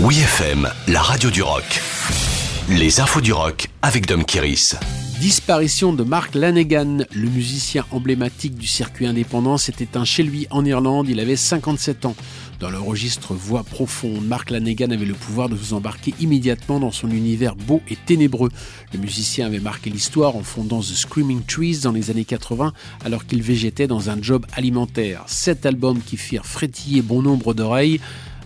Oui FM, la radio du rock. Les infos du rock avec Dom Kiris. Disparition de Mark Lanegan, le musicien emblématique du circuit indépendant, s'est éteint chez lui en Irlande, il avait 57 ans. Dans le registre voix profonde, Mark Lanegan avait le pouvoir de vous embarquer immédiatement dans son univers beau et ténébreux. Le musicien avait marqué l'histoire en fondant The Screaming Trees dans les années 80 alors qu'il végétait dans un job alimentaire. Sept albums qui firent frétiller bon nombre d'oreilles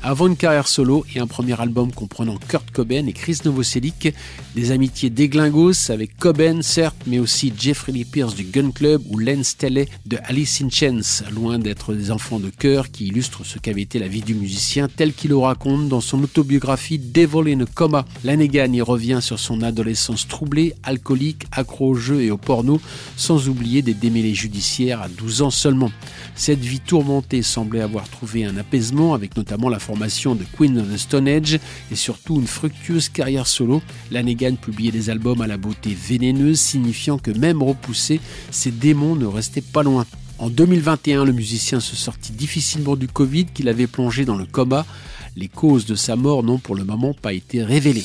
avant une carrière solo et un premier album comprenant Kurt Cobain et Chris Novoselic, des amitiés déglingos avec Cobain certes, mais aussi Jeffrey Lee Pierce du Gun Club ou Len Staley de Alice in Chains, loin d'être des enfants de cœur qui illustrent ce qu'avait été la vie du musicien tel qu'il le raconte dans son autobiographie Devil in a Coma. Lanegan y revient sur son adolescence troublée, alcoolique, accro au jeu et au porno, sans oublier des démêlés judiciaires à 12 ans seulement. Cette vie tourmentée semblait avoir trouvé un apaisement avec notamment la de Queen of the Stone Age et surtout une fructueuse carrière solo. Lanegan publiait des albums à la beauté vénéneuse, signifiant que même repoussé, ses démons ne restaient pas loin. En 2021, le musicien se sortit difficilement du Covid qu'il avait plongé dans le coma. Les causes de sa mort n'ont pour le moment pas été révélées.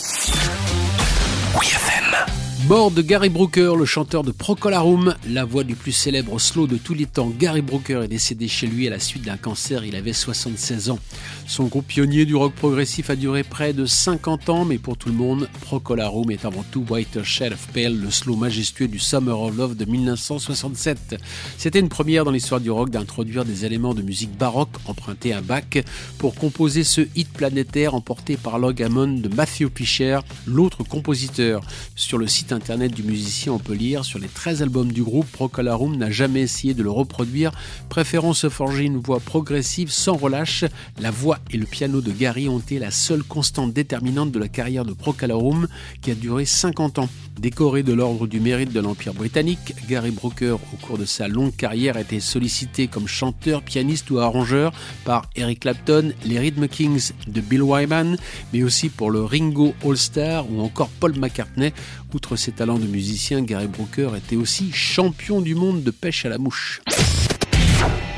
Mort de Gary Brooker, le chanteur de Procolarum, la voix du plus célèbre slow de tous les temps, Gary Brooker est décédé chez lui à la suite d'un cancer, il avait 76 ans. Son groupe pionnier du rock progressif a duré près de 50 ans, mais pour tout le monde, Procolarum est avant tout Whiter Shade of Pale, le slow majestueux du Summer of Love de 1967. C'était une première dans l'histoire du rock d'introduire des éléments de musique baroque empruntés à Bach pour composer ce hit planétaire emporté par Log de Matthew Pischer, l'autre compositeur. Sur le site internet du musicien, on peut lire sur les 13 albums du groupe, Procolarum n'a jamais essayé de le reproduire, préférant se forger une voix progressive sans relâche. La voix et le piano de Gary ont été la seule constante déterminante de la carrière de Procolarum qui a duré 50 ans. Décoré de l'ordre du mérite de l'Empire britannique, Gary Brooker, au cours de sa longue carrière, a été sollicité comme chanteur, pianiste ou arrangeur par Eric Clapton, les Rhythm Kings de Bill Wyman, mais aussi pour le Ringo All-Star ou encore Paul McCartney. Outre ses talents de musicien, Gary Brooker était aussi champion du monde de pêche à la mouche.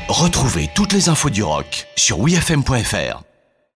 Retrouvez toutes les infos du rock sur wfm.fr.